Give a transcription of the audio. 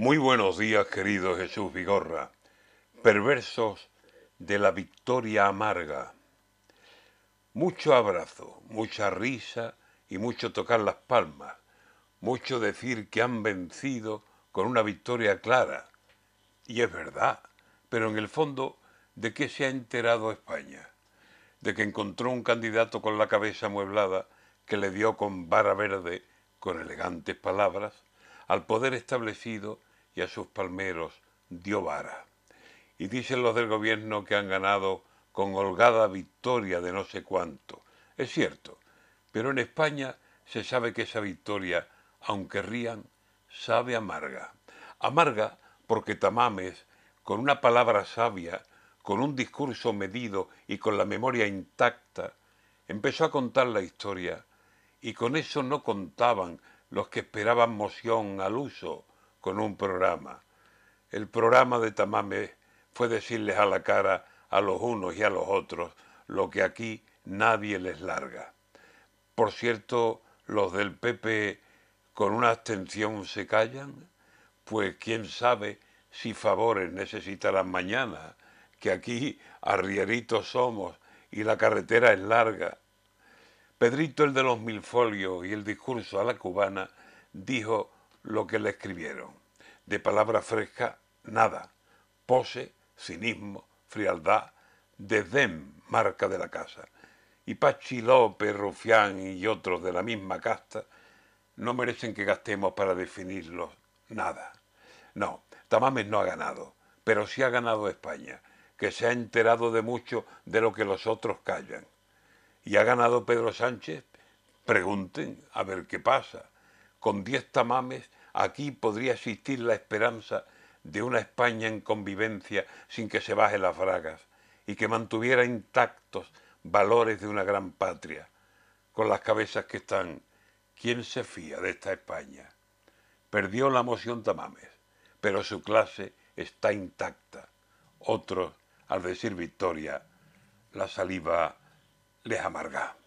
Muy buenos días, querido Jesús Vigorra. Perversos de la victoria amarga. Mucho abrazo, mucha risa y mucho tocar las palmas. Mucho decir que han vencido con una victoria clara. Y es verdad, pero en el fondo, ¿de qué se ha enterado España? De que encontró un candidato con la cabeza amueblada que le dio con vara verde, con elegantes palabras, al poder establecido y a sus palmeros dio vara. Y dicen los del gobierno que han ganado con holgada victoria de no sé cuánto. Es cierto, pero en España se sabe que esa victoria, aunque rían, sabe amarga. Amarga porque Tamames, con una palabra sabia, con un discurso medido y con la memoria intacta, empezó a contar la historia, y con eso no contaban los que esperaban moción al uso con un programa. El programa de Tamame fue decirles a la cara a los unos y a los otros lo que aquí nadie les larga. Por cierto, los del PP con una abstención se callan, pues quién sabe si favores necesitarán mañana, que aquí arrieritos somos y la carretera es larga. Pedrito el de los mil folios y el discurso a la cubana dijo lo que le escribieron. De palabra fresca, nada. Pose, cinismo, frialdad, desdén, marca de la casa. Y Pachi López, Rufián y otros de la misma casta no merecen que gastemos para definirlos nada. No, Tamames no ha ganado, pero sí ha ganado España, que se ha enterado de mucho de lo que los otros callan. ¿Y ha ganado Pedro Sánchez? Pregunten, a ver qué pasa con diez tamames, aquí podría existir la esperanza de una España en convivencia sin que se baje las bragas y que mantuviera intactos valores de una gran patria. Con las cabezas que están, ¿quién se fía de esta España? Perdió la moción Tamames, pero su clase está intacta. Otros, al decir victoria, la saliva les amarga.